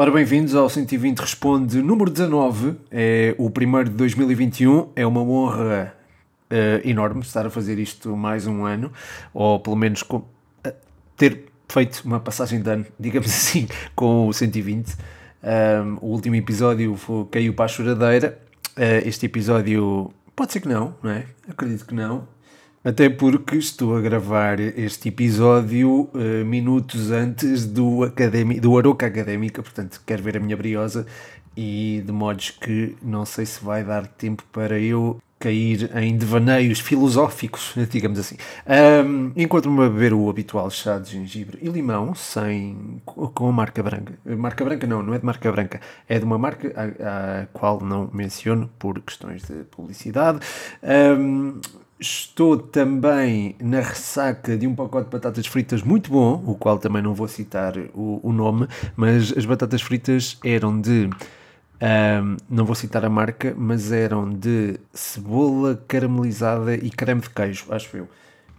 Ora, bem-vindos ao 120 Responde número 19, é o primeiro de 2021. É uma honra uh, enorme estar a fazer isto mais um ano, ou pelo menos com, uh, ter feito uma passagem de ano, digamos assim, com o 120. Um, o último episódio foi, caiu para a choradeira. Uh, este episódio pode ser que não, não é? Acredito que não. Até porque estou a gravar este episódio uh, minutos antes do, do Aroca Académica, portanto quero ver a minha briosa e de modos que não sei se vai dar tempo para eu cair em devaneios filosóficos, digamos assim. Um, Encontro-me a beber o habitual chá de gengibre e limão, sem, com a marca branca. Marca branca não, não é de marca branca, é de uma marca a, a qual não menciono por questões de publicidade. Um, Estou também na ressaca de um pacote de batatas fritas muito bom, o qual também não vou citar o, o nome, mas as batatas fritas eram de. Um, não vou citar a marca, mas eram de cebola caramelizada e creme de queijo, acho eu.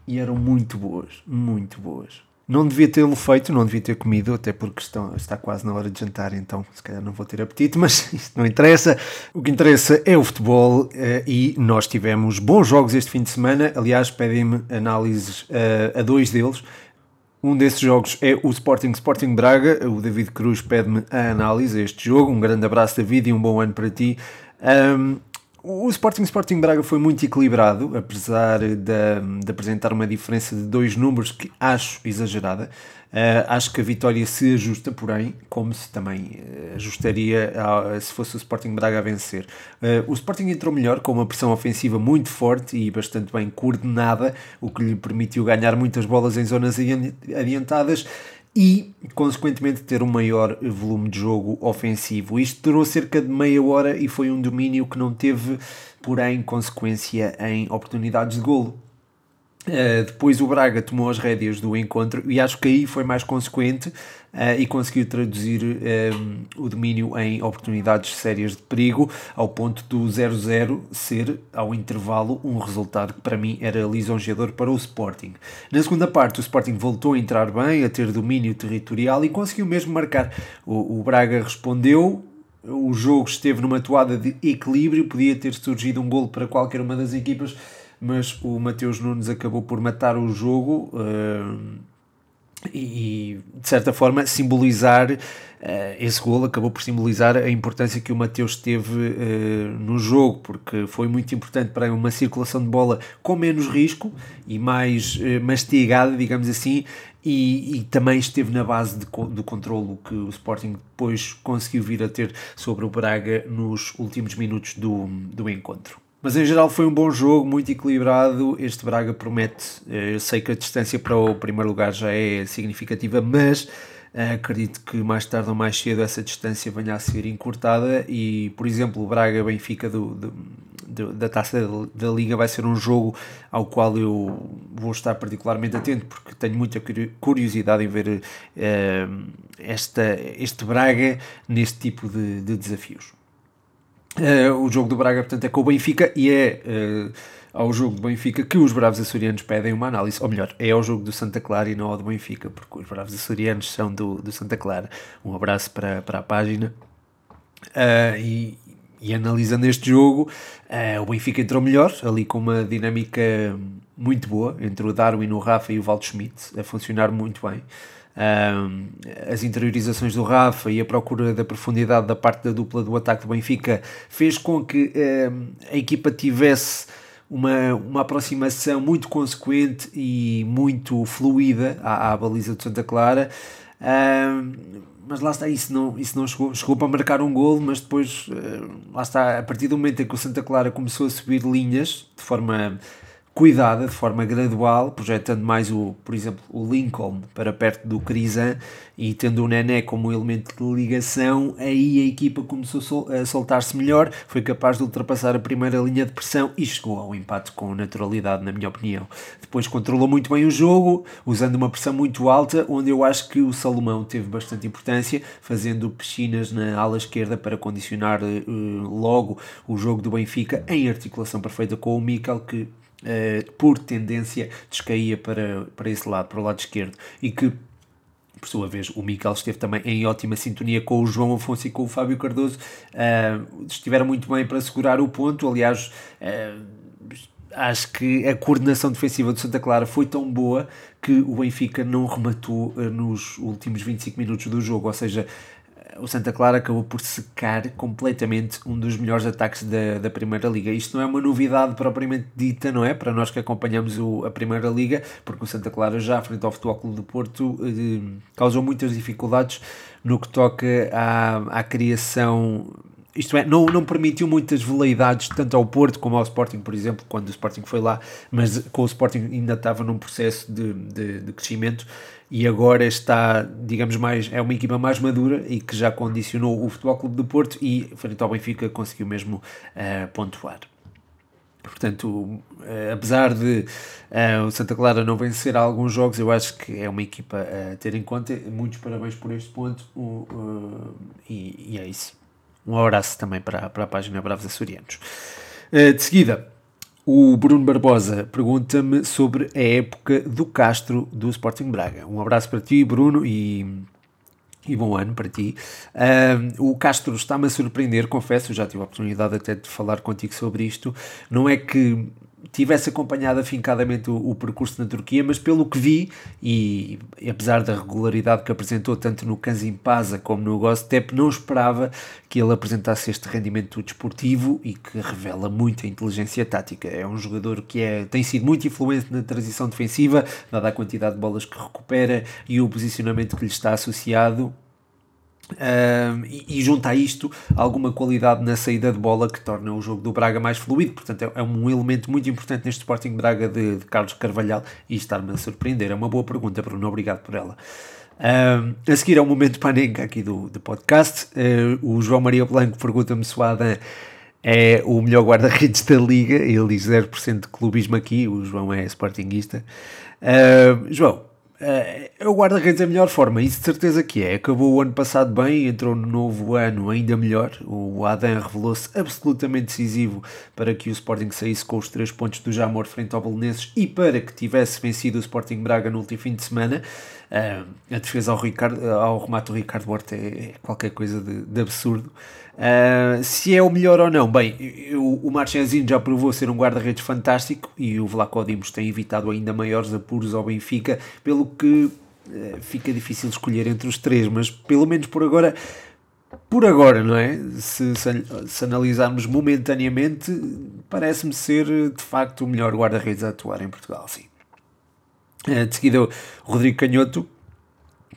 E eram muito boas, muito boas. Não devia tê-lo feito, não devia ter comido, até porque estão, está quase na hora de jantar, então se calhar não vou ter apetite, mas isto não interessa. O que interessa é o futebol uh, e nós tivemos bons jogos este fim de semana. Aliás, pedem-me análises uh, a dois deles. Um desses jogos é o Sporting Sporting Braga. O David Cruz pede-me a análise a este jogo. Um grande abraço, David, e um bom ano para ti. Um, o Sporting Sporting Braga foi muito equilibrado, apesar de, de, apresentar uma diferença de dois números que acho exagerada. Uh, acho que a vitória se ajusta, porém, como se também uh, ajustaria se fosse o Sporting Braga a vencer. Uh, o Sporting entrou melhor, com uma pressão ofensiva muito forte e bastante bem coordenada, o que lhe permitiu ganhar muitas bolas em zonas adiantadas e, consequentemente, ter um maior volume de jogo ofensivo. Isto durou cerca de meia hora e foi um domínio que não teve, porém, consequência em oportunidades de golo. Uh, depois o Braga tomou as rédeas do encontro e acho que aí foi mais consequente uh, e conseguiu traduzir um, eh, o domínio em oportunidades sérias de perigo, ao ponto do 0-0 ser, ao intervalo, um resultado que para mim era lisonjeador para o Sporting. Na segunda parte, o Sporting voltou a entrar bem, a ter domínio territorial e conseguiu mesmo marcar. O, o Braga respondeu, o jogo esteve numa toada de equilíbrio, podia ter surgido um golo para qualquer uma das equipas mas o Mateus Nunes acabou por matar o jogo uh, e, de certa forma, simbolizar. Uh, esse gol acabou por simbolizar a importância que o Mateus teve uh, no jogo, porque foi muito importante para uma circulação de bola com menos risco e mais mastigada, digamos assim, e, e, também esteve na base de, do controlo que o Sporting depois conseguiu vir a ter sobre o Braga nos últimos minutos do, do encontro. Mas em geral foi um bom jogo, muito equilibrado. Este Braga promete. Eh, eu sei que a distância para o primeiro lugar já é significativa, mas eh, acredito que mais tarde ou mais cedo essa distância venha a ser encurtada. E, por exemplo, o Braga-Benfica do, do, da taça da Liga vai ser um jogo ao qual eu vou estar particularmente atento, porque tenho muita curiosidade em ver uh, esta, este Braga neste tipo de, de desafios. Uh, o jogo do Braga, portanto, é com o Benfica e é uh, ao jogo do Benfica que os Bravos Açorianos pedem uma análise. Ou melhor, é ao jogo do Santa Clara e não ao do Benfica, porque os Bravos Açorianos são do, do Santa Clara. Um abraço para, para a página. Uh, e, e, analisando este jogo, o Benfica entrou melhor, ali com uma dinâmica muito boa entre o Darwin, o Rafa e o Valdo Schmidt, a funcionar muito bem. Um, as interiorizações do Rafa e a procura da profundidade da parte da dupla do ataque do Benfica fez com que um, a equipa tivesse uma, uma aproximação muito consequente e muito fluida à, à baliza de Santa Clara. Um, mas lá está, isso não, isso não chegou, chegou para marcar um gol, mas depois, lá está, a partir do momento em que o Santa Clara começou a subir linhas de forma cuidada, de forma gradual, projetando mais, o, por exemplo, o Lincoln para perto do Crisan e tendo o Nené como elemento de ligação, aí a equipa começou a soltar-se melhor, foi capaz de ultrapassar a primeira linha de pressão e chegou ao empate com naturalidade, na minha opinião. Depois controlou muito bem o jogo, usando uma pressão muito alta, onde eu acho que o Salomão teve bastante importância, fazendo piscinas na ala esquerda para condicionar uh, logo o jogo do Benfica em articulação perfeita com o Mikel, que uh, por tendência descaía para, para esse lado, para o lado esquerdo, e que por sua vez, o Miquel esteve também em ótima sintonia com o João Afonso e com o Fábio Cardoso. Uh, estiveram muito bem para segurar o ponto. Aliás, uh, acho que a coordenação defensiva do Santa Clara foi tão boa que o Benfica não rematou uh, nos últimos 25 minutos do jogo. Ou seja, o Santa Clara acabou por secar completamente um dos melhores ataques da, da Primeira Liga. Isto não é uma novidade propriamente dita, não é? Para nós que acompanhamos o, a Primeira Liga, porque o Santa Clara já, frente ao Futebol Clube do Porto, eh, causou muitas dificuldades no que toca à, à criação isto é, não, não permitiu muitas veleidades tanto ao Porto como ao Sporting, por exemplo, quando o Sporting foi lá, mas com o Sporting ainda estava num processo de, de, de crescimento e agora está, digamos, mais é uma equipa mais madura e que já condicionou o Futebol Clube do Porto e frente ao Benfica conseguiu mesmo uh, pontuar. Portanto, uh, apesar de uh, o Santa Clara não vencer alguns jogos, eu acho que é uma equipa a ter em conta. Muitos parabéns por este ponto e, e, é isso. Um abraço também para, para a página Bravos Açorianos. de seguida, o Bruno Barbosa pergunta-me sobre a época do Castro do Sporting Braga. Um abraço para ti, Bruno, e, e bom ano para ti. Uh, o Castro está-me a surpreender, confesso, já tive a oportunidade até de falar contigo sobre isto. Não é que tivesse acompanhado afincadamente o, o, percurso na Turquia, mas pelo que vi, e, e apesar da regularidade que apresentou tanto no Kanzimpasa como no Gostep, não esperava que ele apresentasse este rendimento desportivo e que revela muita inteligência tática. É um jogador que é, tem sido muito influente na transição defensiva, dada a quantidade de bolas que recupera e o posicionamento que lhe está associado, Uh, e, e junta a isto alguma qualidade na saída de bola que torna o jogo do Braga mais fluido, portanto é, é um elemento muito importante neste Sporting Braga de, de Carlos Carvalhal e está-me a surpreender. É uma boa pergunta, Bruno, obrigado por ela. Uh, a seguir é o momento panenca aqui do, do podcast. Uh, o João Maria Blanco pergunta-me se o Adam é o melhor guarda-redes da liga. Ele diz 0% de clubismo aqui. O João é sportinguista. João, Uh, o guarda-redes é a melhor forma, isso de certeza que é. Acabou o ano passado bem, entrou no novo ano ainda melhor. O Adam revelou-se absolutamente decisivo para que o Sporting saísse com os três pontos do Jamor frente ao Belenenses e para que tivesse vencido o Sporting Braga no último fim de semana. Uh, a defesa ao, Ricardo, ao remate do Ricardo Horta é qualquer coisa de, de absurdo. Uh, se é o melhor ou não, bem, eu, o Marchesino já provou ser um guarda-redes fantástico e o Vlaco Dimos tem evitado ainda maiores apuros ao Benfica, pelo que uh, fica difícil escolher entre os três, mas pelo menos por agora, por agora, não é? Se, se, se analisarmos momentaneamente, parece-me ser de facto o melhor guarda-redes a atuar em Portugal, sim. Eh, de seguida, o Rodrigo Canhoto,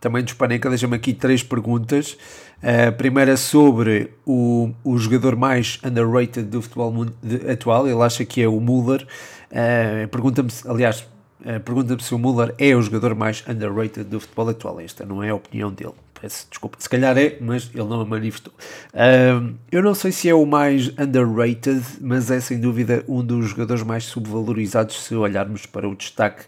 também do Paneca, deixa-me aqui três perguntas. A primeira sobre o, o jogador mais underrated do futebol atual, ele acha que é o Muller. Uh, pergunta-me, aliás, pergunta-me se o Muller é o jogador mais underrated do futebol atual. Esta não é a opinião dele. Peço desculpa. Se calhar é, mas ele não a manifestou. Eu não sei se é o mais underrated, mas é sem dúvida um dos jogadores mais subvalorizados se olharmos para o destaque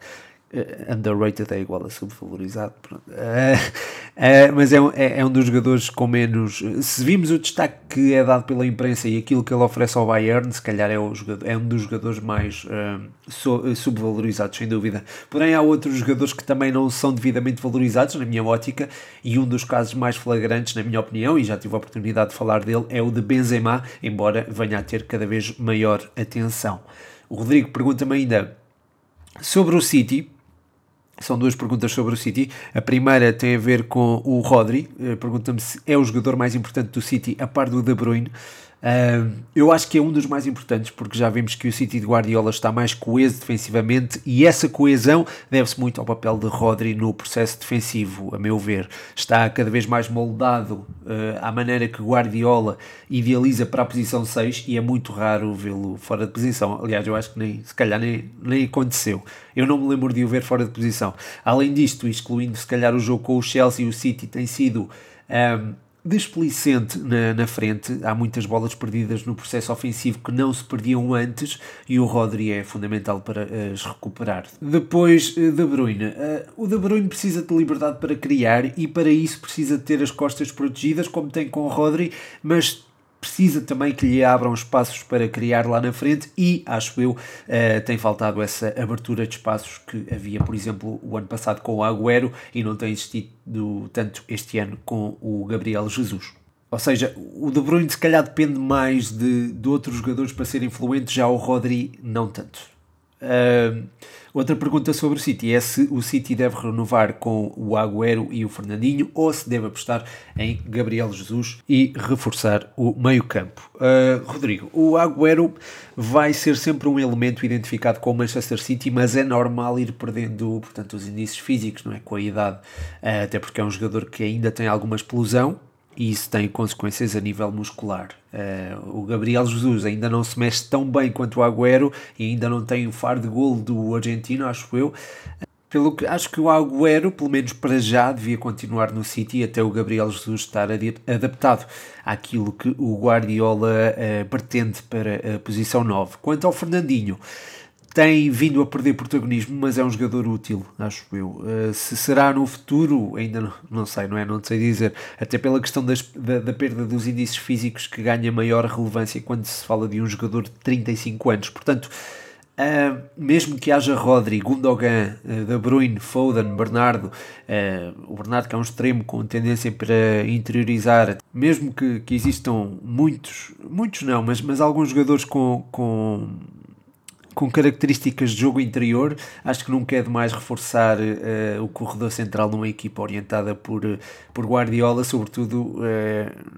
underrated é igual a subvalorizado, uh, uh, mas é, é, é, um dos jogadores com menos. Se vimos o destaque que é dado pela imprensa e aquilo que ele oferece ao Bayern, se calhar é, o jogador, é um dos jogadores mais so, subvalorizados, sem dúvida. Porém, há outros jogadores que também não são devidamente valorizados, na minha ótica, e um dos casos mais flagrantes, na minha opinião, e já tive a oportunidade de falar dele, é o de Benzema, embora venha a ter cada vez maior atenção. O Rodrigo pergunta-me ainda sobre o City são duas perguntas sobre o City. A primeira tem a ver com o Rodri. Eh, pergunta-me se é o jogador mais importante do City, a par do De Bruyne. Eu acho que é um dos mais importantes porque já vimos que o City de Guardiola está mais coeso defensivamente e essa coesão deve-se muito ao papel de Rodri no processo defensivo, a meu ver. Está cada vez mais moldado uh, à maneira que Guardiola idealiza para a posição 6 e é muito raro vê-lo fora de posição. Aliás, eu acho que nem, se calhar nem, nem aconteceu. Eu não me lembro de o ver fora de posição. Além disto, excluindo se calhar o jogo com o Chelsea, o City tem sido. Um, desplicente na, na frente. Há muitas bolas perdidas no processo ofensivo que não se perdiam antes e o Rodri é fundamental para as recuperar. Depois, eh, De Bruyne. Uh, o De Bruyne precisa de liberdade para criar e para isso precisa de ter as costas protegidas, como tem com o Rodri, mas precisa também que lhe abram espaços para criar lá na frente e, acho eu, uh, tem faltado essa abertura de espaços que havia, por exemplo, o ano passado com o Agüero e não tem existido tanto este ano com o Gabriel Jesus. Ou seja, o De Bruyne se calhar depende mais de, de outros jogadores para ser influente, já o Rodri não tanto. Uh, outra pergunta sobre o City é se o City deve renovar com o Agüero e o Fernandinho ou se deve apostar em Gabriel Jesus e reforçar o meio-campo. Uh, Rodrigo, o Agüero vai ser sempre um elemento identificado com o Manchester City, mas é normal ir perdendo portanto, os indícios físicos, não é? Com a idade, uh, até porque é um jogador que ainda tem alguma explosão e isso tem consequências a nível muscular. Uh, o Gabriel Jesus ainda não se mexe tão bem quanto o Agüero e ainda não tem o faro de gol do argentino, acho eu. Pelo que acho que o Agüero, pelo menos para já, devia continuar no City até o Gabriel Jesus estar adaptado àquilo que o Guardiola uh, pretende para a posição 9. Quanto ao Fernandinho, tem vindo a perder protagonismo, mas é um jogador útil, acho eu. Uh, se será no futuro, ainda não, não, sei, não é? Não sei dizer. Até pela questão das, da, da, perda dos índices físicos que ganha maior relevância quando se fala de um jogador de 35 anos. Portanto, uh, mesmo que haja Rodri, Gundogan, uh, De Bruyne, Foden, Bernardo, o Bernardo que é um extremo com tendência para interiorizar, mesmo que, que existam muitos, muitos não, mas, mas alguns jogadores com, com com características de jogo interior, acho que nunca é demais reforçar uh, o corredor central numa equipa orientada por, uh, por Guardiola, sobretudo uh,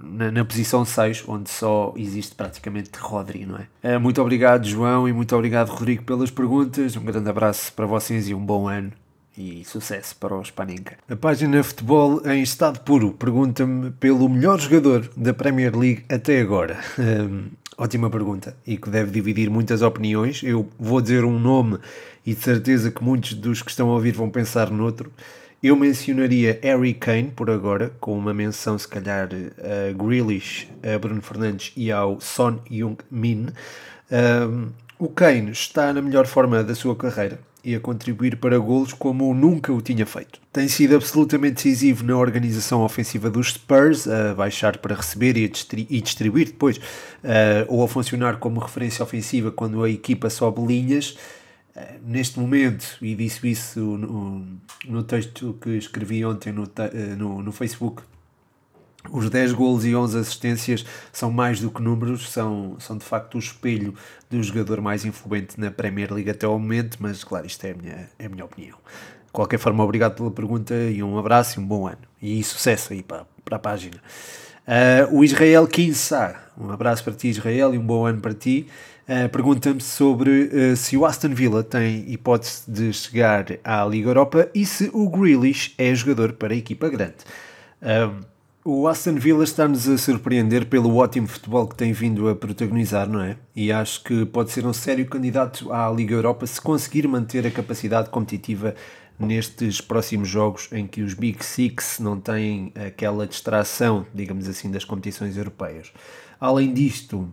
na, na, posição 6, onde só existe praticamente Rodri, não é? muito obrigado, João, e muito obrigado, Rodrigo, pelas perguntas. Um grande abraço para vocês e um bom ano e sucesso para o Spaninka. A página Futebol em Estado Puro pergunta-me pelo melhor jogador da Premier League até agora. Um, ótima pergunta e que deve dividir muitas opiniões. Eu vou dizer um nome e de certeza que muitos dos que estão a ouvir vão pensar noutro. Eu mencionaria Harry Kane por agora, com uma menção se calhar a Grealish, a Bruno Fernandes e ao Son Heung-min. Um, o Kane está na melhor forma da sua carreira e a contribuir para golos como nunca o tinha feito. Tem sido absolutamente decisivo na organização ofensiva dos Spurs, a baixar para receber e, e distribuir depois, uh, ou a funcionar como referência ofensiva quando a equipa sobe linhas. Uh, neste momento, e disse isso no, no texto que escrevi ontem no, uh, no, no Facebook, os 10 golos e 11 assistências são mais do que números, são, são de facto o espelho do jogador mais influente na Premier League até ao momento, mas claro, isto é a minha, é a minha opinião. De qualquer forma, obrigado pela pergunta e um abraço e um bom ano. E sucesso aí para, para a página. Uh, o Israel Kinsar, um abraço para ti, Israel, e um bom ano para ti. Uh, Pergunta-me sobre uh, se o Aston Villa tem hipótese de chegar à Liga Europa e se o Grealish é jogador para a equipa grande. O Aston Villa está-nos a surpreender pelo ótimo futebol que tem vindo a protagonizar, não é? E acho que pode ser um sério candidato à Liga Europa se conseguir manter a capacidade competitiva nestes próximos jogos em que os Big Six não têm aquela distração, digamos assim, das competições europeias. Além disto,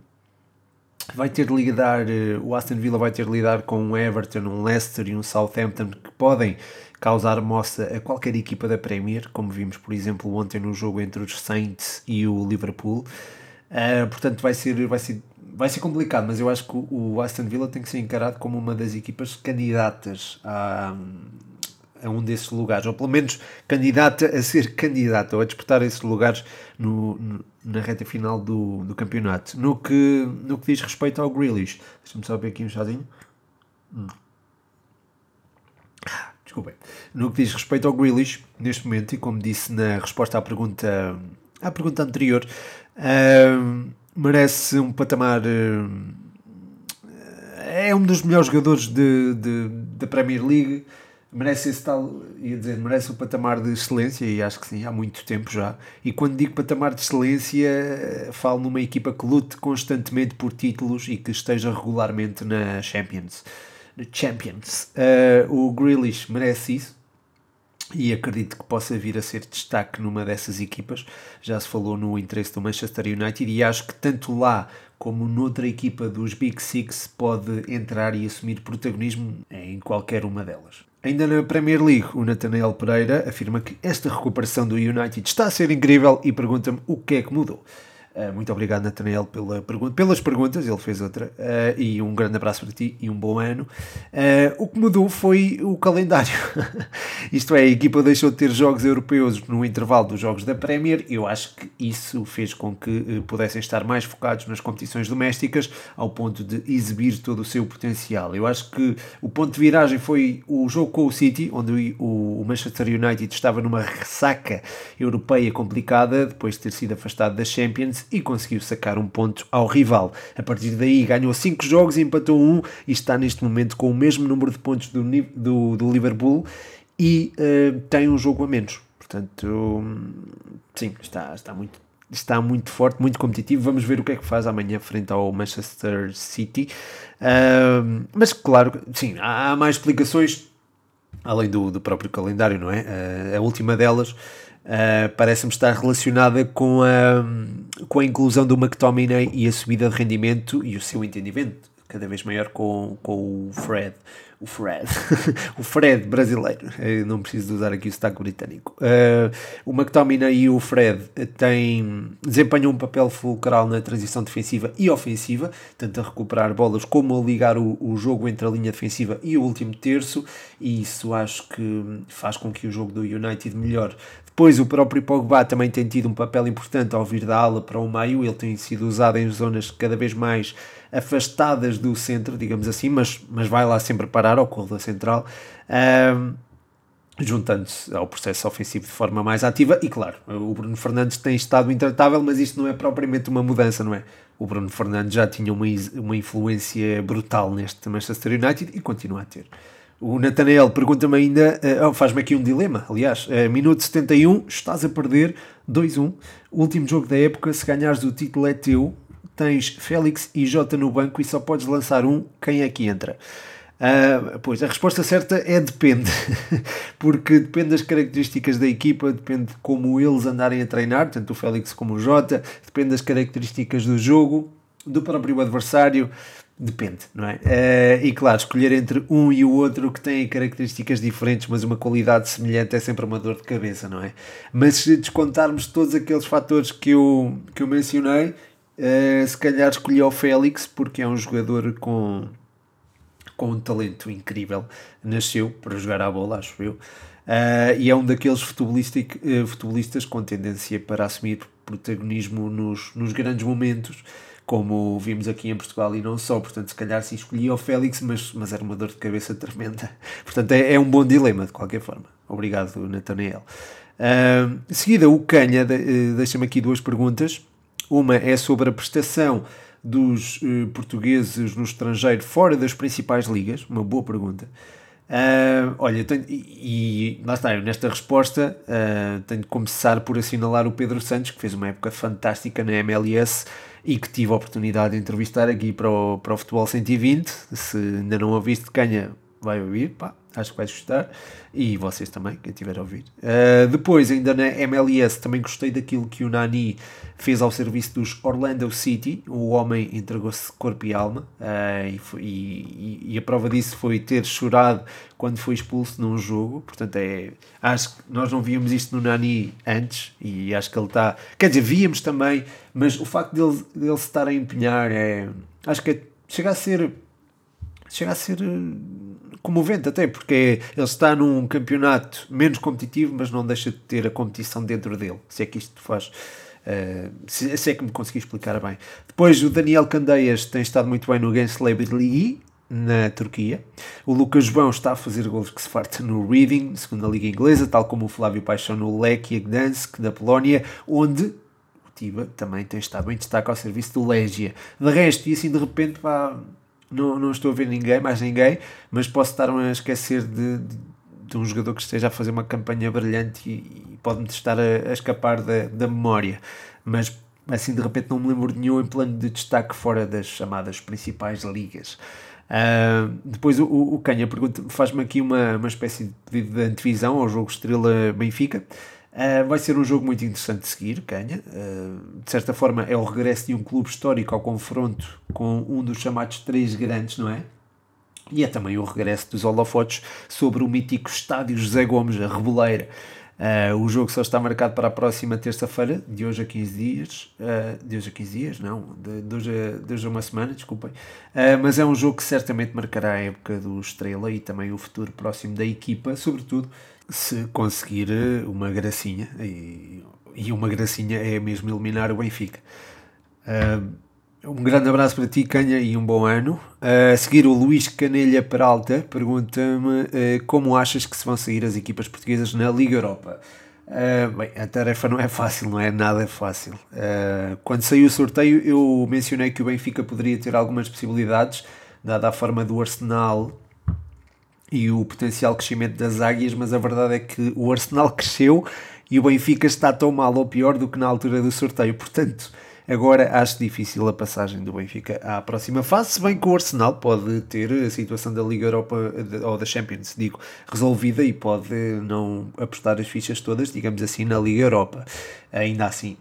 vai ter de lidar, eh, o Aston Villa vai ter de lidar com um Everton, um Leicester e um Southampton que podem causar moça a qualquer equipa da Premier, como vimos, por exemplo, ontem no jogo entre os Saints e o Liverpool. Uh, portanto, vai ser, vai, ser, vai ser complicado, mas eu acho que o Aston Villa tem que ser encarado como uma das equipas candidatas a, a um desses lugares, ou pelo menos candidata a ser candidata ou a disputar esses lugares no, no, na reta final do, do campeonato. No que, no que diz respeito ao Grealish, deixa-me só ver aqui um chazinho. Hum desculpem. No que diz respeito ao Grealish, neste momento, e como disse na resposta à pergunta, à pergunta anterior, uh, merece um patamar. Uh, é um dos melhores jogadores de, de, da Premier League. Merece esse tal, ia dizer, merece um patamar de excelência, e acho que sim, há muito tempo já. E quando digo patamar de excelência, falo numa equipa que lute constantemente por títulos e que esteja regularmente na Champions de Champions. Uh, o Grealish merece isso e acredito que possa vir a ser destaque numa dessas equipas. Já se falou no interesse do Manchester United e acho que tanto lá como noutra equipa dos Big Six pode entrar e assumir protagonismo em qualquer uma delas. Ainda na Premier League, o Nathaniel Pereira afirma que esta recuperação do United está a ser incrível e pergunta-me o que é que mudou. Uh, muito obrigado, Nathaniel, pela pergunta, pelas perguntas, ele fez outra. Uh, e um grande abraço para ti e um bom ano. Uh, o que mudou foi o calendário. Isto é, a equipa deixou de ter jogos europeus no intervalo dos jogos da Premier. Eu acho que isso fez com que pudessem estar mais focados nas competições domésticas, ao ponto de exibir todo o seu potencial. Eu acho que o ponto de viragem foi o jogo com o City, onde o Manchester United estava numa ressaca europeia complicada, depois de ter sido afastado da Champions e conseguiu sacar um ponto ao rival. A partir daí ganhou 5 jogos, empatou um e está neste momento com o mesmo número de pontos do, do, do Liverpool e uh, tem um jogo a menos. Portanto, sim, está, está, muito, está muito forte, muito competitivo. Vamos ver o que é que faz amanhã frente ao Manchester City. Uh, mas, claro, sim, há, há mais explicações além do, do próprio calendário, não é? Uh, a última delas Uh, parece-me estar relacionada com a, com a inclusão do McTominay e a subida de rendimento e o seu entendimento cada vez maior com, com o Fred. O Fred. o Fred brasileiro. Eu não preciso usar aqui o sotaque britânico. Uh, o McTominay e o Fred têm, desempenham um papel fulcral na transição defensiva e ofensiva, tanto a recuperar bolas como a ligar o, o jogo entre a linha defensiva e o último terço, e isso acho que faz com que o jogo do United melhore. Depois o próprio Pogba também tem tido um papel importante ao vir da ala para o meio, ele tem sido usado em zonas cada vez mais afastadas do centro, digamos assim, mas, mas vai lá sempre parar ao corredor central, um, juntando-se ao processo ofensivo de forma mais ativa. E claro, o Bruno Fernandes tem estado intratável, mas isto não é propriamente uma mudança, não é? O Bruno Fernandes já tinha uma, uma influência brutal neste Manchester United e continua a ter. O Nathanael pergunta-me ainda, uh, faz-me aqui um dilema, aliás, uh, minuto 71, estás a perder 2-1, último jogo da época, se ganhares o título é teu, tens Félix e Jota no banco e só podes lançar um, quem é que entra? Uh, pois, a resposta certa é depende, porque depende das características da equipa, depende de como eles andarem a treinar, tanto o Félix como o Jota, depende das características do jogo, do próprio adversário, Depende, não é? Uh, e claro, escolher entre um e o outro que têm características diferentes, mas uma qualidade semelhante é sempre uma dor de cabeça, não é? Mas se descontarmos todos aqueles fatores que eu, que eu mencionei, uh, se calhar escolhi o Félix, porque é um jogador com, com um talento incrível. Nasceu para jogar à bola, acho eu. Uh, e é um daqueles futebolistas com tendência para assumir protagonismo nos, nos grandes momentos como vimos aqui em Portugal e não só, portanto, se calhar se escolhia o Félix, mas, mas era uma dor de cabeça tremenda. Portanto, é, é um bom dilema, de qualquer forma. Obrigado, Nathaniel. Uh, seguida, o Canha uh, deixa-me aqui duas perguntas. Uma é sobre a prestação dos uh, portugueses no estrangeiro fora das principais ligas. Uma boa pergunta. Uh, olha, tenho, e, e, lá está, eu nesta resposta uh, tenho de começar por assinalar o Pedro Santos, que fez uma época fantástica na MLS e que tive a oportunidade de entrevistar aqui para o, para o Futebol 120. Se ainda não ouviste, canha, vai ouvir, pá, acho que vais gostar. E vocês também, quem tiver a ouvir. Uh, depois, ainda na MLS, também gostei daquilo que o Nani fez ao serviço dos Orlando City. O homem entregou-se corpo e alma. Uh, e, foi, e, e, a prova disso foi ter chorado quando foi expulso num jogo. Portanto, é, acho que nós não víamos isto no Nani antes. E acho que ele está. Quer dizer, víamos também, mas o facto dele, dele se estar a empenhar é. Acho que é, chega a ser. Chega a ser comovente até, porque ele está num campeonato menos competitivo, mas não deixa de ter a competição dentro dele, se é que isto faz... Uh, se, se, é que me consegui explicar bem. Depois o Daniel Candeias tem estado muito bem no Gençleib League na Turquia. O Lucas João está a fazer gols que se farta no Reading, segunda liga inglesa, tal como o Flávio Paixão no Lechia Gdansk da Polónia, onde o Tiba também tem estado em destaque ao serviço do Legia. De resto, e assim de repente, pá, não, não estou a ver ninguém, mais ninguém, mas posso estar a esquecer de, de, de, um jogador que esteja a fazer uma campanha brilhante e, e pode-me estar a, a, escapar da, da memória. Mas assim de repente não me lembro de nenhum em plano de destaque fora das chamadas principais ligas. Uh, depois o, o Canha pergunta, faz-me aqui uma, uma espécie de pedido de antevisão ao jogo Estrela Benfica. Uh, vai ser um jogo muito interessante de seguir, Canha. Uh, de certa forma, é o regresso de um clube histórico ao confronto com um dos chamados três grandes, não é? E é também o regresso dos holofotes sobre o mítico estádio José Gomes, a Reboleira. Uh, o jogo só está marcado para a próxima terça-feira, de hoje a 15 dias. Uh, de hoje a 15 dias, não, de, de, hoje, a, de hoje a uma semana, desculpem. Uh, mas é um jogo que certamente marcará a época do Estrela e também o futuro próximo da equipa, sobretudo se conseguir uma gracinha. E, e uma gracinha é mesmo eliminar o Benfica. Um grande abraço para ti, Canha, e um bom ano. a seguir, o Luís Canelha Peralta pergunta-me como achas que se vão sair as equipas portuguesas na Liga Europa. Uh, bem, a tarefa não é fácil, não é nada fácil. Uh, quando saiu o sorteio, eu mencionei que o Benfica poderia ter algumas possibilidades, dada a forma do Arsenal e o potencial crescimento das águias, mas a verdade é que o Arsenal cresceu e o Benfica está tão mal ou pior do que na altura do sorteio. Portanto Agora acho difícil a passagem do Benfica à próxima fase, se bem que o Arsenal pode ter a situação da Liga Europa ou da Champions, digo, resolvida e pode não apostar as fichas todas, digamos assim, na Liga Europa. Ainda assim,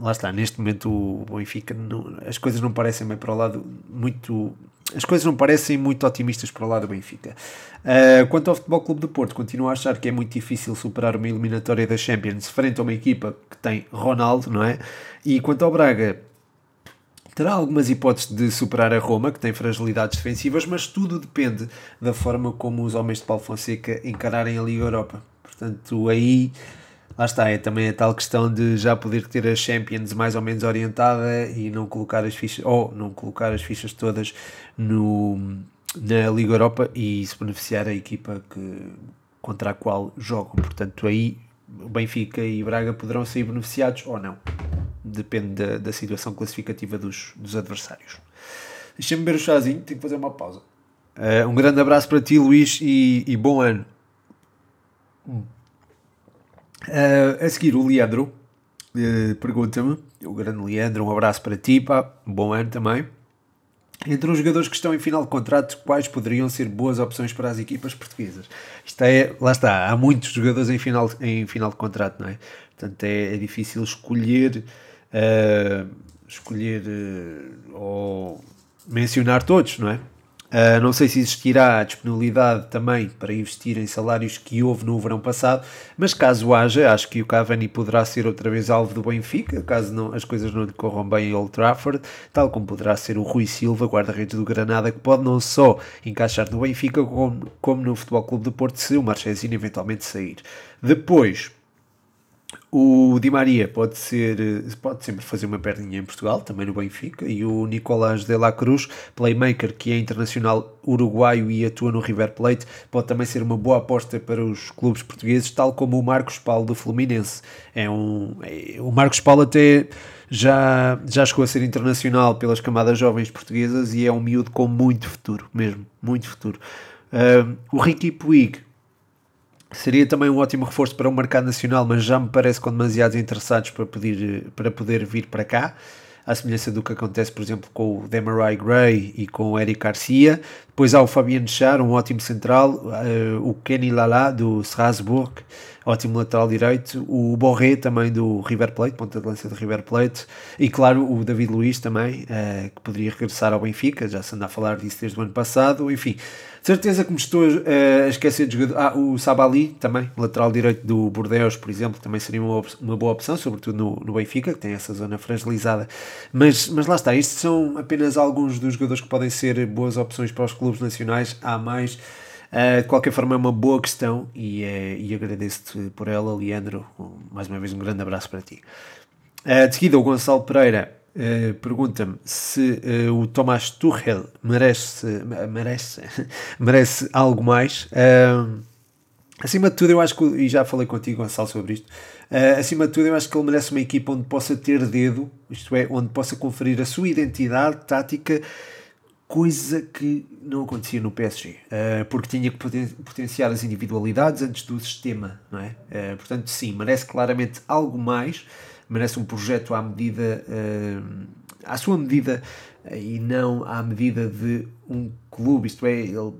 lá está, neste momento o Benfica, não, as coisas não parecem bem para o lado muito as coisas não parecem muito otimistas para o lado do Benfica. Uh, quanto ao Futebol Clube do Porto, continuo a achar que é muito difícil superar uma eliminatória da Champions frente a uma equipa que tem Ronaldo, não é? E quanto ao Braga, terá algumas hipóteses de superar a Roma, que tem fragilidades defensivas, mas tudo depende da forma como os homens de Paulo Fonseca encararem a Liga Europa. Portanto, aí lá está, é também a tal questão de já poder ter a Champions mais ou menos orientada e não colocar as fichas, ou não colocar as fichas todas no, na Liga Europa e isso beneficiar a equipa que, contra a qual jogam. Portanto, aí Benfica e Braga poderão sair beneficiados ou não. Depende da, da situação classificativa dos, dos adversários. Deixa-me beber o chazinho, tenho que fazer uma pausa. Uh, um grande abraço para ti, Luís, e, e bom ano. Uh, a seguir, o Leandro uh, pergunta-me, o grande Leandro, um abraço para ti, pá, bom ano também. Entre os jogadores que estão em final de contrato, quais poderiam ser boas opções para as equipas portuguesas? Isto é, lá está, há muitos jogadores em final, em final de contrato, não é? Portanto, é, é difícil escolher, uh, escolher uh, ou mencionar todos, não é? Uh, não sei se existirá disponibilidade também para investir em salários que houve no verão passado, mas caso haja, acho que o Cavani poderá ser outra vez alvo do Benfica, caso não, as coisas não decorram bem em Old Trafford, tal como poderá ser o Rui Silva, guarda-redes do Granada, que pode não só encaixar no Benfica, como, como no Futebol Clube do Porto, se o Marchesino eventualmente sair. Depois, o Di Maria pode ser pode sempre fazer uma perninha em Portugal, também no Benfica, e o Nicolás de la Cruz, playmaker que é internacional uruguaio e atua no River Plate, pode também ser uma boa aposta para os clubes portugueses, tal como o Marcos Paulo do Fluminense. É um, é, o Marcos Paulo até já, já chegou a ser internacional pelas camadas jovens portuguesas e é um miúdo com muito futuro, mesmo, muito futuro. Uh, o Ricky Puig, Seria também um ótimo reforço para o mercado nacional, mas já me parece com demasiados interessados para poder, para poder vir para cá. À semelhança do que acontece, por exemplo, com o Demarai Gray e com o Eric Garcia. Depois há o Fabiano Char, um ótimo central. Uh, o Kenny Lala, do Strasbourg, ótimo lateral direito. O Borré, também do River Plate, ponta de lança do River Plate. E claro, o David Luiz também, uh, que poderia regressar ao Benfica. Já se anda a falar disso desde o ano passado. Enfim, certeza que me estou a esquecer de jogador. Ah, o Sabali também, lateral direito do Bordeaux, por exemplo, também seria uma, uma boa opção, sobretudo no, no Benfica, que tem essa zona fragilizada. Mas, mas lá está, estes são apenas alguns dos jogadores que podem ser boas opções para os clubes nacionais. Há mais. Uh, de qualquer forma, é uma boa questão e, é, e agradeço-te por ela, Leandro. Mais uma vez, um grande abraço para ti. Uh, de seguida, o Gonçalo Pereira Uh, pergunta-me se o Tomás Tuchel merece, merece, merece algo mais. Acima de tudo, eu acho que, e já falei contigo, Gonçalo, sobre isto. acima de tudo, eu acho que ele merece uma equipa onde possa ter dedo, isto é, onde possa conferir a sua identidade tática, coisa que não acontecia no PSG, porque tinha que potenciar as individualidades antes do sistema, não é? portanto, sim, merece claramente algo mais merece um projeto à medida, uh, à sua medida uh, e não à medida de um clube, isto é, ele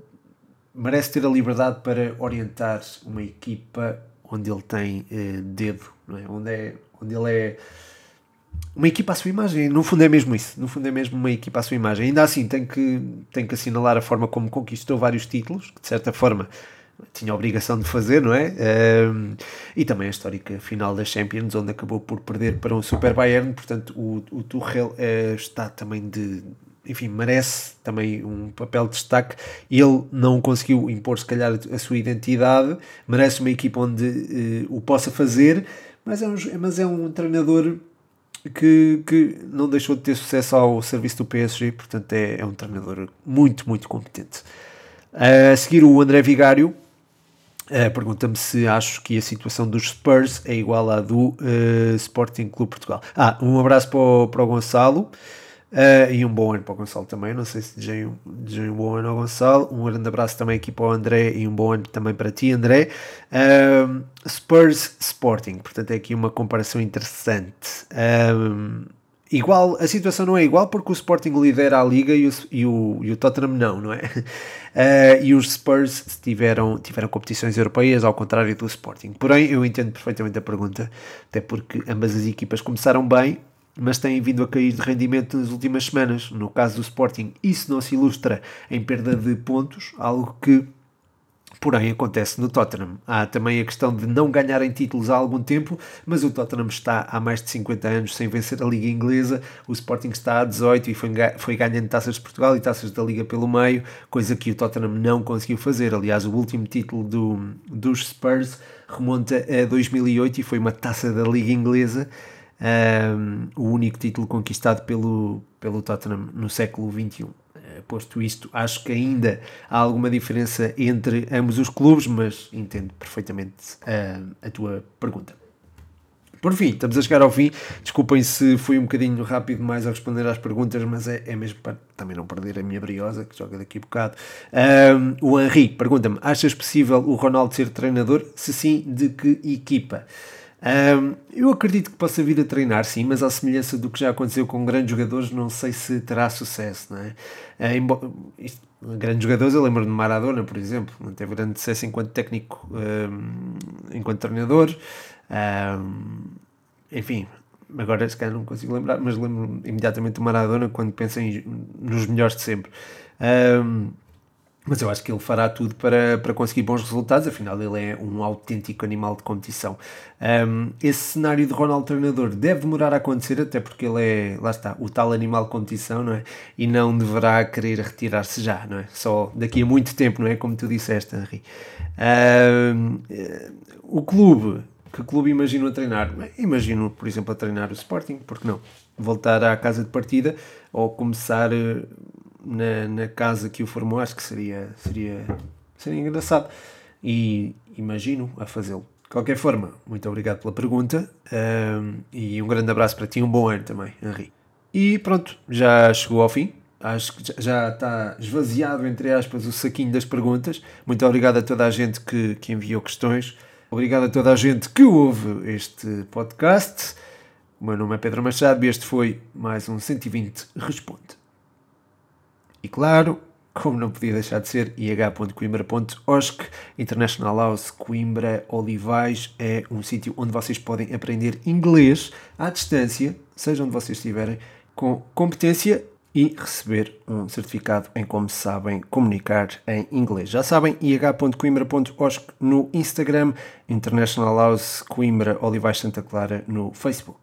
merece ter a liberdade para orientar uma equipa onde ele tem uh, dedo, não é? Onde, é, onde ele é uma equipa à sua imagem, no fundo é mesmo isso, no fundo é mesmo uma equipa à sua imagem. Ainda assim, tem que, tem que assinalar a forma como conquistou vários títulos, que de certa forma tinha a obrigação de fazer, não é? Um, e também a histórica final da Champions, onde acabou por perder para um Super Bayern, portanto o, o Tuchel uh, está também de, enfim, merece também um papel de destaque. Ele não conseguiu impor, se calhar, a sua identidade, merece uma equipa onde uh, o possa fazer, mas é um, mas é um treinador que, que não deixou de ter sucesso ao serviço do PSG, portanto é, é um treinador muito, muito competente. A seguir, o André Vigário uh, pergunta-me se acho que a situação dos Spurs é igual à do uh, Sporting Clube Portugal. Ah, um abraço para o, para o Gonçalo. Uh, e um bom ano para o Gonçalo também. Não sei se desejei um, bom ano ao Gonçalo. Um grande abraço também aqui para o André e um bom ano também para ti, André. Spurs Sporting, portanto é aqui uma comparação interessante. Igual, a situação não é igual porque o Sporting lidera a liga e o, e o, e o Tottenham não, não é? Uh, e os Spurs tiveram, tiveram competições europeias, ao contrário do Sporting. Porém, eu entendo perfeitamente a pergunta, até porque ambas as equipas começaram bem, mas têm vindo a cair de rendimento nas últimas semanas. No caso do Sporting, isso não se ilustra em perda de pontos, algo que, porém, acontece no Tottenham. Há também a questão de não ganharem títulos há algum tempo, mas o Tottenham está há mais de 50 anos sem vencer a Liga Inglesa, o Sporting está há 18 e foi, foi ganhando taças de Portugal e taças da Liga pelo meio, coisa que o Tottenham não conseguiu fazer. Aliás, o último título do, dos Spurs remonta a 2008 e foi uma taça da Liga Inglesa um, o único título conquistado pelo, pelo Tottenham no século XXI. Eh, posto isto, acho que ainda há alguma diferença entre ambos os clubes, mas entendo perfeitamente uh, a tua pergunta. Por fim, estamos a chegar ao fim. Desculpem se fui um bocadinho rápido mais a responder às perguntas, mas é, é mesmo para também não perder a minha briosa, que joga daqui a bocado. Um, o Henri pergunta-me: achas possível o Ronaldo ser treinador? Se sim, de que equipa? Um, eu acredito que possa vir a treinar, sim, mas à semelhança do que já aconteceu com grandes jogadores, não sei se terá sucesso, não é? Uh, embora, isto, grandes jogadores, eu lembro de Maradona, por exemplo, não teve grande sucesso enquanto técnico, um, enquanto treinador. Um, enfim, agora se calhar não consigo lembrar, mas lembro imediatamente de Maradona quando penso em, nos melhores de sempre. Um, mas eu acho que ele fará tudo para, para conseguir bons resultados, afinal ele é um autêntico animal de competição. Um, esse cenário de Ronaldo treinador deve demorar a acontecer, até porque ele é, lá está, o tal animal de competição, não é? E não deverá querer retirar-se já, não é? Só daqui a muito tempo, não é? Como tu disseste, Henri. Um, o clube, que clube imagino a treinar? Imagino, por exemplo, a treinar o Sporting, porque não? Voltar à casa de partida ou começar eh, na, na casa que o formou, acho que seria, seria, seria engraçado. E imagino a fazê-lo. De qualquer forma, muito obrigado pela pergunta um, e um grande abraço para ti um bom ano também, Henri. E pronto, já chegou ao fim. Acho que já está esvaziado, entre aspas, o saquinho das perguntas. Muito obrigado a toda a gente que, que enviou questões. Obrigado a toda a gente que ouve este podcast. O meu nome é Pedro Machado e este foi mais um 120 Responde. E claro, como não podia deixar de ser, ih.coimbra.osc, International House Coimbra Olivais é um sítio onde vocês podem aprender inglês à distância, seja onde vocês estiverem, com competência e receber um certificado em como sabem comunicar em inglês. Já sabem, ih.coimbra.osc no Instagram, International House Coimbra Olivais Santa Clara no Facebook.